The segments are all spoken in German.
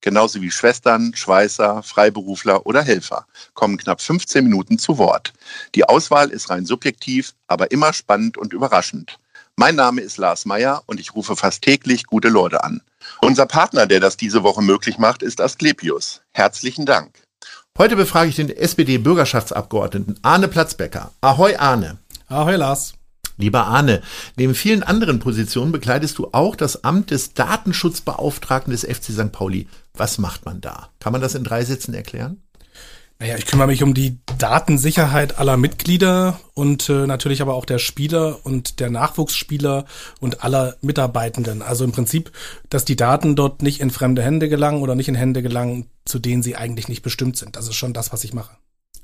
genauso wie Schwestern, Schweißer, Freiberufler oder Helfer, kommen knapp 15 Minuten zu Wort. Die Auswahl ist rein subjektiv, aber immer spannend und überraschend. Mein Name ist Lars Meyer und ich rufe fast täglich gute Leute an. Unser Partner, der das diese Woche möglich macht, ist Asklepios. Herzlichen Dank. Heute befrage ich den SPD-Bürgerschaftsabgeordneten Arne Platzbecker. Ahoi Arne. Ahoi Lars. Lieber Arne, neben vielen anderen Positionen bekleidest du auch das Amt des Datenschutzbeauftragten des FC St. Pauli. Was macht man da? Kann man das in drei Sätzen erklären? Naja, ich kümmere mich um die Datensicherheit aller Mitglieder und äh, natürlich aber auch der Spieler und der Nachwuchsspieler und aller Mitarbeitenden. Also im Prinzip, dass die Daten dort nicht in fremde Hände gelangen oder nicht in Hände gelangen, zu denen sie eigentlich nicht bestimmt sind. Das ist schon das, was ich mache.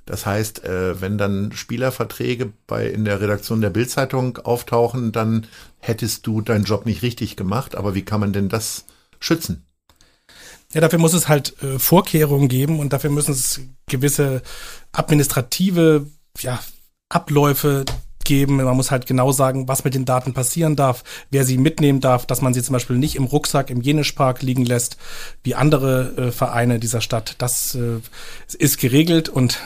Das heißt, äh, wenn dann Spielerverträge bei in der Redaktion der Bildzeitung auftauchen, dann hättest du deinen Job nicht richtig gemacht. Aber wie kann man denn das schützen? Ja, dafür muss es halt äh, Vorkehrungen geben und dafür müssen es gewisse administrative ja, Abläufe geben. Man muss halt genau sagen, was mit den Daten passieren darf, wer sie mitnehmen darf, dass man sie zum Beispiel nicht im Rucksack im Jenischpark liegen lässt, wie andere äh, Vereine dieser Stadt. Das äh, ist geregelt und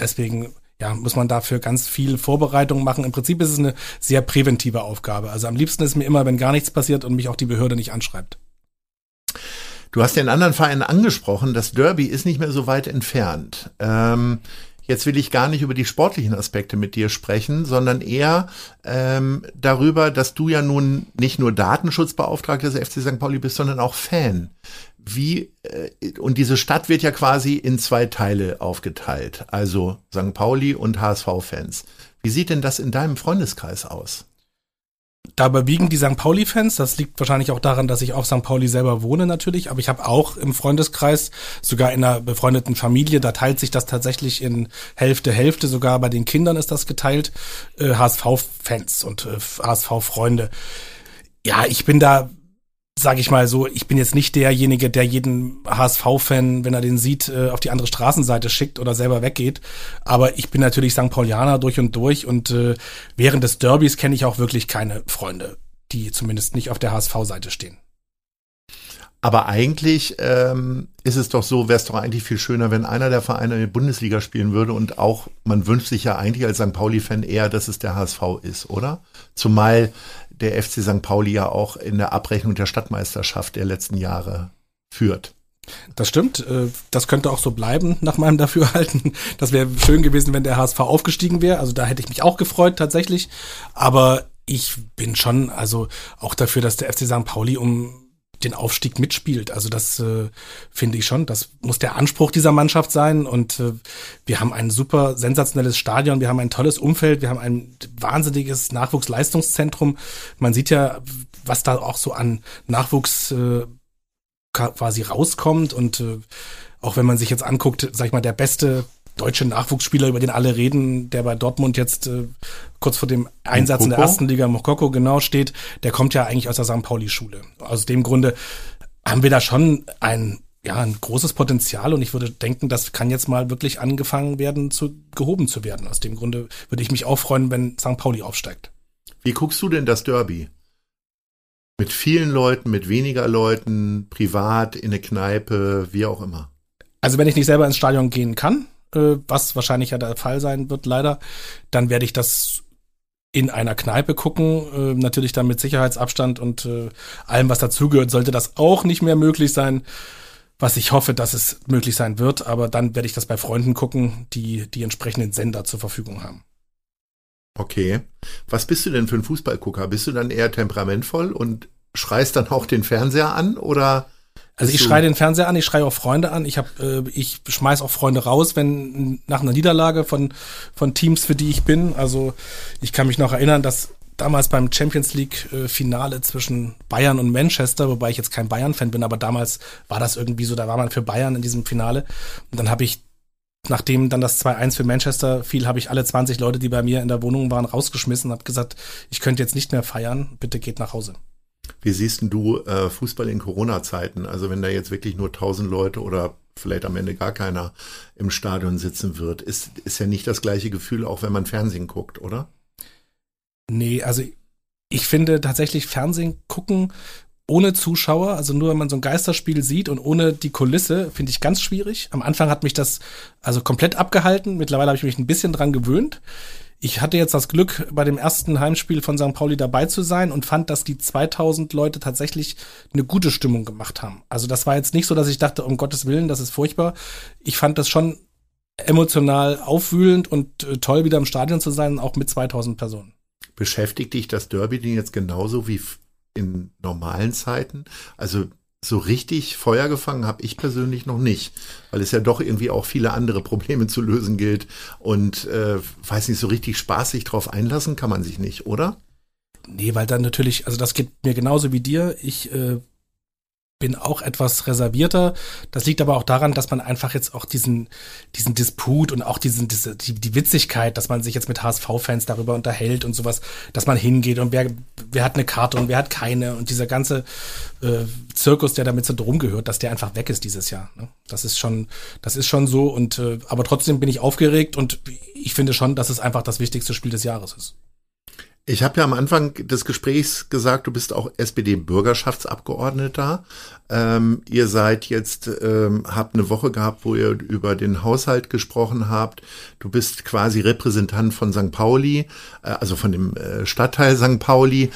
deswegen ja, muss man dafür ganz viel Vorbereitung machen. Im Prinzip ist es eine sehr präventive Aufgabe. Also am liebsten ist mir immer, wenn gar nichts passiert und mich auch die Behörde nicht anschreibt. Du hast den anderen Verein angesprochen. Das Derby ist nicht mehr so weit entfernt. Ähm, Jetzt will ich gar nicht über die sportlichen Aspekte mit dir sprechen, sondern eher ähm, darüber, dass du ja nun nicht nur Datenschutzbeauftragter des FC St. Pauli bist, sondern auch Fan. Wie äh, und diese Stadt wird ja quasi in zwei Teile aufgeteilt, also St. Pauli und HSV-Fans. Wie sieht denn das in deinem Freundeskreis aus? Da überwiegen die St. Pauli-Fans. Das liegt wahrscheinlich auch daran, dass ich auf St. Pauli selber wohne natürlich. Aber ich habe auch im Freundeskreis, sogar in einer befreundeten Familie, da teilt sich das tatsächlich in Hälfte, Hälfte. Sogar bei den Kindern ist das geteilt. Äh, HSV-Fans und äh, HSV-Freunde. Ja, ich bin da sage ich mal so, ich bin jetzt nicht derjenige, der jeden HSV-Fan, wenn er den sieht, äh, auf die andere Straßenseite schickt oder selber weggeht. Aber ich bin natürlich St. Paulianer durch und durch und äh, während des Derbys kenne ich auch wirklich keine Freunde, die zumindest nicht auf der HSV-Seite stehen. Aber eigentlich ähm, ist es doch so, wäre es doch eigentlich viel schöner, wenn einer der Vereine in der Bundesliga spielen würde und auch, man wünscht sich ja eigentlich als St. Pauli-Fan eher, dass es der HSV ist, oder? Zumal der FC St. Pauli ja auch in der Abrechnung der Stadtmeisterschaft der letzten Jahre führt. Das stimmt. Äh, das könnte auch so bleiben, nach meinem Dafürhalten. Das wäre schön gewesen, wenn der HSV aufgestiegen wäre. Also da hätte ich mich auch gefreut, tatsächlich. Aber ich bin schon, also auch dafür, dass der FC St. Pauli um den Aufstieg mitspielt. Also das äh, finde ich schon. Das muss der Anspruch dieser Mannschaft sein. Und äh, wir haben ein super sensationelles Stadion, wir haben ein tolles Umfeld, wir haben ein wahnsinniges Nachwuchsleistungszentrum. Man sieht ja, was da auch so an Nachwuchs äh, quasi rauskommt. Und äh, auch wenn man sich jetzt anguckt, sag ich mal, der beste deutsche Nachwuchsspieler, über den alle reden, der bei Dortmund jetzt äh, kurz vor dem Einsatz Mokoko? in der ersten Liga Mokoko genau steht, der kommt ja eigentlich aus der St. Pauli-Schule. Aus dem Grunde haben wir da schon ein ja, ein großes Potenzial und ich würde denken, das kann jetzt mal wirklich angefangen werden, zu gehoben zu werden. Aus dem Grunde würde ich mich auch freuen, wenn St. Pauli aufsteigt. Wie guckst du denn das Derby? Mit vielen Leuten, mit weniger Leuten, privat, in eine Kneipe, wie auch immer. Also wenn ich nicht selber ins Stadion gehen kann, äh, was wahrscheinlich ja der Fall sein wird, leider, dann werde ich das in einer Kneipe gucken. Äh, natürlich dann mit Sicherheitsabstand und äh, allem, was dazugehört, sollte das auch nicht mehr möglich sein. Was ich hoffe, dass es möglich sein wird, aber dann werde ich das bei Freunden gucken, die die entsprechenden Sender zur Verfügung haben. Okay. Was bist du denn für ein Fußballgucker? Bist du dann eher temperamentvoll und schreist dann auch den Fernseher an oder also ich schreie den Fernseher an, ich schreie auch Freunde an, ich hab, äh, ich schmeiß auch Freunde raus, wenn nach einer Niederlage von von Teams, für die ich bin. Also ich kann mich noch erinnern, dass damals beim Champions League äh, Finale zwischen Bayern und Manchester, wobei ich jetzt kein Bayern Fan bin, aber damals war das irgendwie so, da war man für Bayern in diesem Finale und dann habe ich nachdem dann das 2-1 für Manchester fiel, habe ich alle 20 Leute, die bei mir in der Wohnung waren, rausgeschmissen und habe gesagt, ich könnte jetzt nicht mehr feiern, bitte geht nach Hause. Wie siehst du äh, Fußball in Corona-Zeiten? Also wenn da jetzt wirklich nur 1000 Leute oder vielleicht am Ende gar keiner im Stadion sitzen wird, ist, ist ja nicht das gleiche Gefühl, auch wenn man Fernsehen guckt, oder? Nee, also ich finde tatsächlich Fernsehen gucken ohne Zuschauer, also nur wenn man so ein Geisterspiel sieht und ohne die Kulisse, finde ich ganz schwierig. Am Anfang hat mich das also komplett abgehalten. Mittlerweile habe ich mich ein bisschen dran gewöhnt. Ich hatte jetzt das Glück, bei dem ersten Heimspiel von St. Pauli dabei zu sein und fand, dass die 2000 Leute tatsächlich eine gute Stimmung gemacht haben. Also das war jetzt nicht so, dass ich dachte, um Gottes Willen, das ist furchtbar. Ich fand das schon emotional aufwühlend und äh, toll, wieder im Stadion zu sein, auch mit 2000 Personen. Beschäftigt dich das Derby denn jetzt genauso wie in normalen Zeiten. Also so richtig Feuer gefangen habe ich persönlich noch nicht, weil es ja doch irgendwie auch viele andere Probleme zu lösen gilt und äh, weiß nicht, so richtig spaßig drauf einlassen kann man sich nicht, oder? Nee, weil dann natürlich, also das geht mir genauso wie dir. Ich äh, bin auch etwas reservierter. Das liegt aber auch daran, dass man einfach jetzt auch diesen, diesen Disput und auch diesen, diese, die, die Witzigkeit, dass man sich jetzt mit HSV-Fans darüber unterhält und sowas, dass man hingeht und wer, wer hat eine Karte und wer hat keine und dieser ganze äh, Zirkus, der damit so drum gehört, dass der einfach weg ist dieses Jahr. Ne? Das ist schon, das ist schon so und äh, aber trotzdem bin ich aufgeregt und ich finde schon, dass es einfach das wichtigste Spiel des Jahres ist. Ich habe ja am Anfang des Gesprächs gesagt, du bist auch SPD-Bürgerschaftsabgeordneter. Ähm, ihr seid jetzt, ähm, habt eine Woche gehabt, wo ihr über den Haushalt gesprochen habt. Du bist quasi Repräsentant von St. Pauli, äh, also von dem äh, Stadtteil St. Pauli.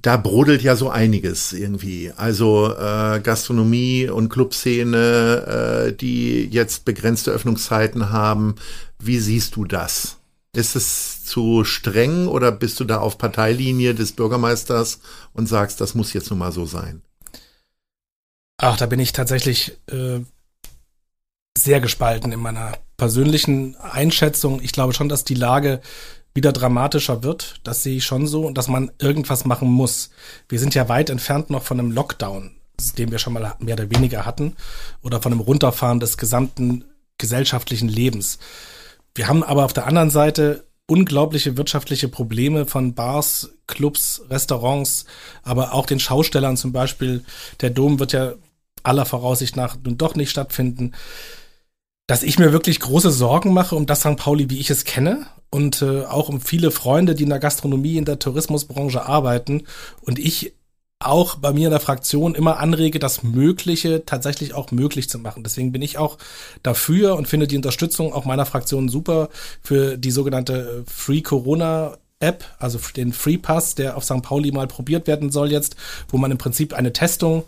Da brodelt ja so einiges irgendwie. Also äh, Gastronomie und Clubszene, äh, die jetzt begrenzte Öffnungszeiten haben. Wie siehst du das? Ist es zu streng oder bist du da auf Parteilinie des Bürgermeisters und sagst, das muss jetzt nun mal so sein? Ach, da bin ich tatsächlich äh, sehr gespalten in meiner persönlichen Einschätzung. Ich glaube schon, dass die Lage wieder dramatischer wird. Das sehe ich schon so und dass man irgendwas machen muss. Wir sind ja weit entfernt noch von einem Lockdown, den wir schon mal mehr oder weniger hatten, oder von einem Runterfahren des gesamten gesellschaftlichen Lebens. Wir haben aber auf der anderen Seite unglaubliche wirtschaftliche Probleme von Bars, Clubs, Restaurants, aber auch den Schaustellern zum Beispiel. Der Dom wird ja aller Voraussicht nach nun doch nicht stattfinden. Dass ich mir wirklich große Sorgen mache um das St. Pauli, wie ich es kenne und äh, auch um viele Freunde, die in der Gastronomie, in der Tourismusbranche arbeiten und ich auch bei mir in der Fraktion immer anrege, das Mögliche tatsächlich auch möglich zu machen. Deswegen bin ich auch dafür und finde die Unterstützung auch meiner Fraktion super für die sogenannte äh, Free Corona App, also den Free Pass, der auf St. Pauli mal probiert werden soll jetzt, wo man im Prinzip eine Testung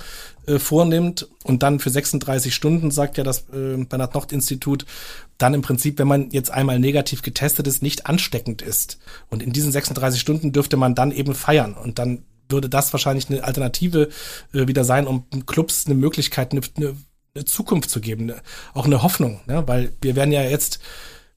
äh, vornimmt und dann für 36 Stunden, sagt ja das äh, Bernhard Nocht Institut, dann im Prinzip, wenn man jetzt einmal negativ getestet ist, nicht ansteckend ist. Und in diesen 36 Stunden dürfte man dann eben feiern und dann würde das wahrscheinlich eine Alternative äh, wieder sein, um Clubs eine Möglichkeit, eine, eine, Zukunft zu geben, eine, auch eine Hoffnung, ne? weil wir werden ja jetzt,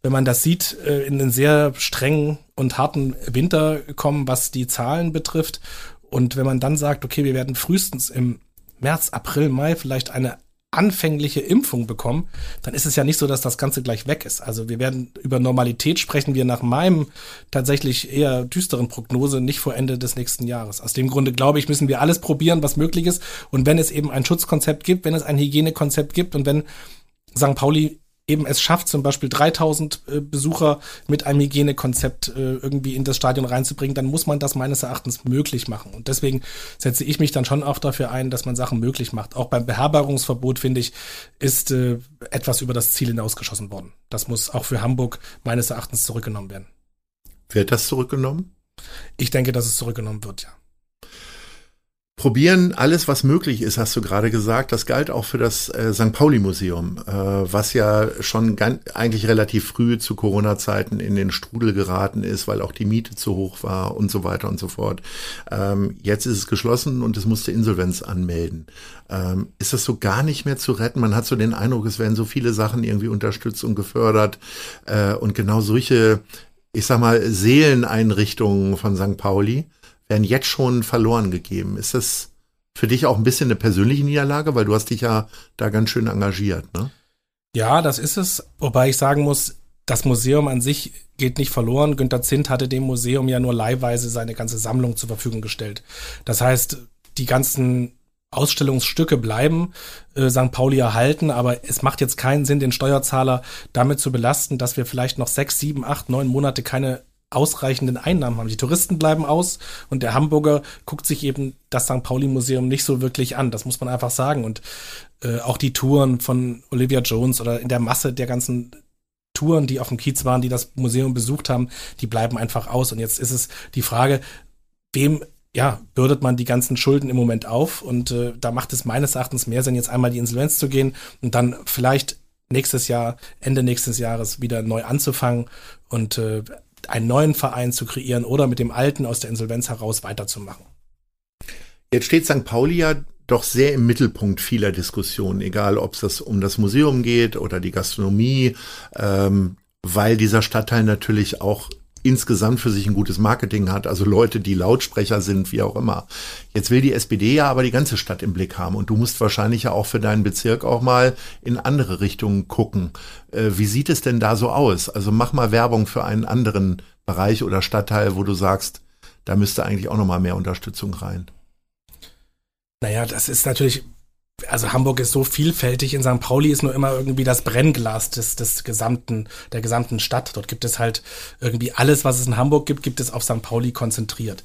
wenn man das sieht, äh, in einen sehr strengen und harten Winter kommen, was die Zahlen betrifft. Und wenn man dann sagt, okay, wir werden frühestens im März, April, Mai vielleicht eine anfängliche Impfung bekommen, dann ist es ja nicht so, dass das Ganze gleich weg ist. Also wir werden über Normalität sprechen wir nach meinem tatsächlich eher düsteren Prognose nicht vor Ende des nächsten Jahres. Aus dem Grunde glaube ich, müssen wir alles probieren, was möglich ist. Und wenn es eben ein Schutzkonzept gibt, wenn es ein Hygienekonzept gibt und wenn St. Pauli eben es schafft, zum Beispiel 3000 äh, Besucher mit einem Hygienekonzept äh, irgendwie in das Stadion reinzubringen, dann muss man das meines Erachtens möglich machen. Und deswegen setze ich mich dann schon auch dafür ein, dass man Sachen möglich macht. Auch beim Beherbergungsverbot, finde ich, ist äh, etwas über das Ziel hinausgeschossen worden. Das muss auch für Hamburg meines Erachtens zurückgenommen werden. Wird das zurückgenommen? Ich denke, dass es zurückgenommen wird, ja probieren alles, was möglich ist, hast du gerade gesagt. Das galt auch für das äh, St. Pauli-Museum, äh, was ja schon ganz, eigentlich relativ früh zu Corona-Zeiten in den Strudel geraten ist, weil auch die Miete zu hoch war und so weiter und so fort. Ähm, jetzt ist es geschlossen und es musste Insolvenz anmelden. Ähm, ist das so gar nicht mehr zu retten? Man hat so den Eindruck, es werden so viele Sachen irgendwie unterstützt und gefördert äh, und genau solche, ich sag mal, Seeleneinrichtungen von St. Pauli werden jetzt schon verloren gegeben. Ist das für dich auch ein bisschen eine persönliche Niederlage, weil du hast dich ja da ganz schön engagiert, ne? Ja, das ist es. Wobei ich sagen muss, das Museum an sich geht nicht verloren. Günter Zint hatte dem Museum ja nur leihweise seine ganze Sammlung zur Verfügung gestellt. Das heißt, die ganzen Ausstellungsstücke bleiben, äh, St. Pauli erhalten, aber es macht jetzt keinen Sinn, den Steuerzahler damit zu belasten, dass wir vielleicht noch sechs, sieben, acht, neun Monate keine ausreichenden Einnahmen haben. Die Touristen bleiben aus und der Hamburger guckt sich eben das St. Pauli Museum nicht so wirklich an. Das muss man einfach sagen. Und äh, auch die Touren von Olivia Jones oder in der Masse der ganzen Touren, die auf dem Kiez waren, die das Museum besucht haben, die bleiben einfach aus. Und jetzt ist es die Frage, wem ja, bürdet man die ganzen Schulden im Moment auf. Und äh, da macht es meines Erachtens mehr Sinn, jetzt einmal die Insolvenz zu gehen und dann vielleicht nächstes Jahr, Ende nächstes Jahres wieder neu anzufangen und äh, einen neuen Verein zu kreieren oder mit dem alten aus der Insolvenz heraus weiterzumachen. Jetzt steht St. Pauli ja doch sehr im Mittelpunkt vieler Diskussionen, egal ob es um das Museum geht oder die Gastronomie, ähm, weil dieser Stadtteil natürlich auch insgesamt für sich ein gutes Marketing hat, also Leute, die Lautsprecher sind, wie auch immer. Jetzt will die SPD ja aber die ganze Stadt im Blick haben und du musst wahrscheinlich ja auch für deinen Bezirk auch mal in andere Richtungen gucken. Äh, wie sieht es denn da so aus? Also mach mal Werbung für einen anderen Bereich oder Stadtteil, wo du sagst, da müsste eigentlich auch noch mal mehr Unterstützung rein. Naja, das ist natürlich, also Hamburg ist so vielfältig, in St. Pauli ist nur immer irgendwie das Brennglas des, des gesamten, der gesamten Stadt. Dort gibt es halt irgendwie alles, was es in Hamburg gibt, gibt es auf St. Pauli konzentriert.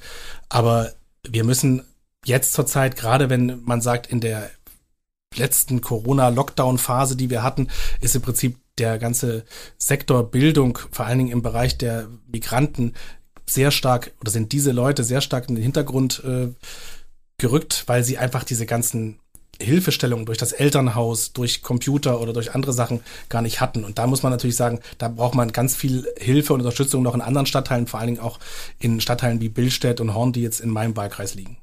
Aber wir müssen jetzt zur Zeit, gerade wenn man sagt, in der letzten Corona-Lockdown-Phase, die wir hatten, ist im Prinzip der ganze Sektor Bildung, vor allen Dingen im Bereich der Migranten, sehr stark, oder sind diese Leute sehr stark in den Hintergrund äh, gerückt, weil sie einfach diese ganzen Hilfestellungen durch das Elternhaus, durch Computer oder durch andere Sachen gar nicht hatten. Und da muss man natürlich sagen, da braucht man ganz viel Hilfe und Unterstützung noch in anderen Stadtteilen, vor allen Dingen auch in Stadtteilen wie Billstedt und Horn, die jetzt in meinem Wahlkreis liegen.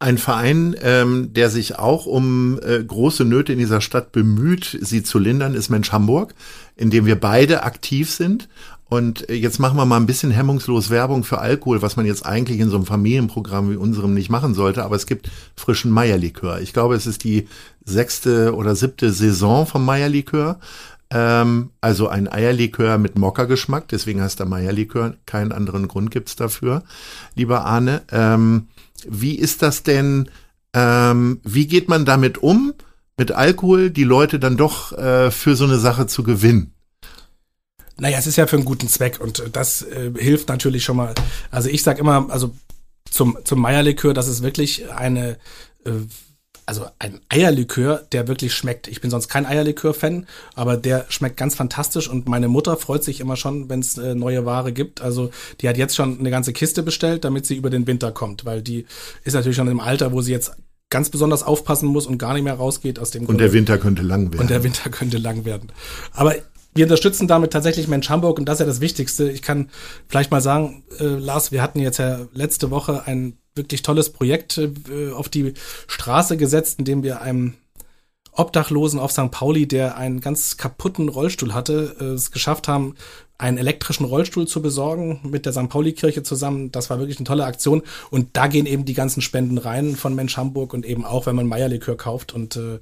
Ein Verein, ähm, der sich auch um äh, große Nöte in dieser Stadt bemüht, sie zu lindern, ist Mensch Hamburg, in dem wir beide aktiv sind. Und jetzt machen wir mal ein bisschen hemmungslos Werbung für Alkohol, was man jetzt eigentlich in so einem Familienprogramm wie unserem nicht machen sollte. Aber es gibt frischen Meierlikör. Ich glaube, es ist die sechste oder siebte Saison vom Meierlikör. Ähm, also ein Eierlikör mit Mokka-Geschmack. Deswegen heißt der Meierlikör. Keinen anderen Grund gibt's dafür. Lieber Arne, ähm, wie ist das denn? Ähm, wie geht man damit um, mit Alkohol die Leute dann doch äh, für so eine Sache zu gewinnen? Naja, es ist ja für einen guten Zweck und das äh, hilft natürlich schon mal. Also ich sag immer, also zum, zum Meierlikör, das ist wirklich eine, äh, also ein Eierlikör, der wirklich schmeckt. Ich bin sonst kein Eierlikör-Fan, aber der schmeckt ganz fantastisch und meine Mutter freut sich immer schon, wenn es äh, neue Ware gibt. Also die hat jetzt schon eine ganze Kiste bestellt, damit sie über den Winter kommt, weil die ist natürlich schon im Alter, wo sie jetzt ganz besonders aufpassen muss und gar nicht mehr rausgeht aus dem Und der Winter könnte lang werden. Und der Winter könnte lang werden. Aber wir unterstützen damit tatsächlich Mensch Hamburg und das ist ja das Wichtigste. Ich kann vielleicht mal sagen, äh, Lars, wir hatten jetzt ja letzte Woche ein wirklich tolles Projekt äh, auf die Straße gesetzt, in dem wir einem Obdachlosen auf St. Pauli, der einen ganz kaputten Rollstuhl hatte, äh, es geschafft haben, einen elektrischen Rollstuhl zu besorgen mit der St. Pauli-Kirche zusammen. Das war wirklich eine tolle Aktion. Und da gehen eben die ganzen Spenden rein von Mensch Hamburg und eben auch, wenn man Meierlikör kauft. Und äh,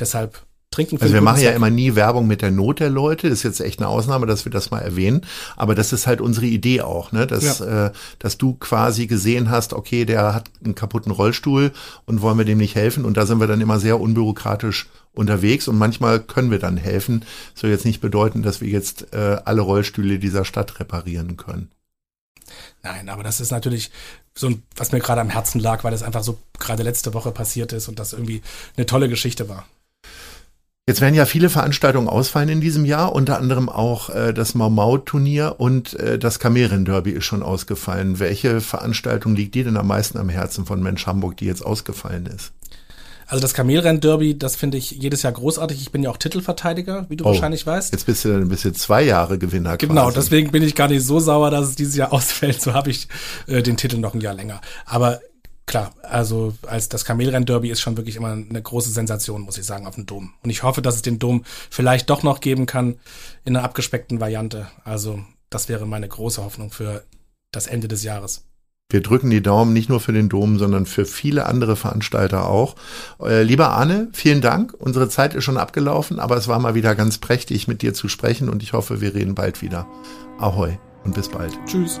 deshalb trinken. Also wir machen ja immer nie Werbung mit der Not der Leute. Das ist jetzt echt eine Ausnahme, dass wir das mal erwähnen. Aber das ist halt unsere Idee auch, ne? Dass, ja. äh, dass du quasi gesehen hast, okay, der hat einen kaputten Rollstuhl und wollen wir dem nicht helfen. Und da sind wir dann immer sehr unbürokratisch unterwegs und manchmal können wir dann helfen. Soll jetzt nicht bedeuten, dass wir jetzt äh, alle Rollstühle dieser Stadt reparieren können. Nein, aber das ist natürlich so ein, was mir gerade am Herzen lag, weil es einfach so gerade letzte Woche passiert ist und das irgendwie eine tolle Geschichte war. Jetzt werden ja viele Veranstaltungen ausfallen in diesem Jahr, unter anderem auch äh, das Mau Mau Turnier und äh, das Kamelren Derby ist schon ausgefallen. Welche Veranstaltung liegt dir denn am meisten am Herzen von Mensch Hamburg, die jetzt ausgefallen ist? Also das Kamelrennen-Derby, das finde ich jedes Jahr großartig. Ich bin ja auch Titelverteidiger, wie du oh, wahrscheinlich weißt. Jetzt bist du dann bist du zwei Jahre Gewinner. Genau, quasi. deswegen bin ich gar nicht so sauer, dass es dieses Jahr ausfällt. So habe ich äh, den Titel noch ein Jahr länger. Aber klar, also als das Kamelrenn-Derby ist schon wirklich immer eine große Sensation, muss ich sagen, auf dem Dom. Und ich hoffe, dass es den Dom vielleicht doch noch geben kann in einer abgespeckten Variante. Also das wäre meine große Hoffnung für das Ende des Jahres. Wir drücken die Daumen nicht nur für den Dom, sondern für viele andere Veranstalter auch. Äh, lieber Arne, vielen Dank. Unsere Zeit ist schon abgelaufen, aber es war mal wieder ganz prächtig, mit dir zu sprechen und ich hoffe, wir reden bald wieder. Ahoi und bis bald. Tschüss.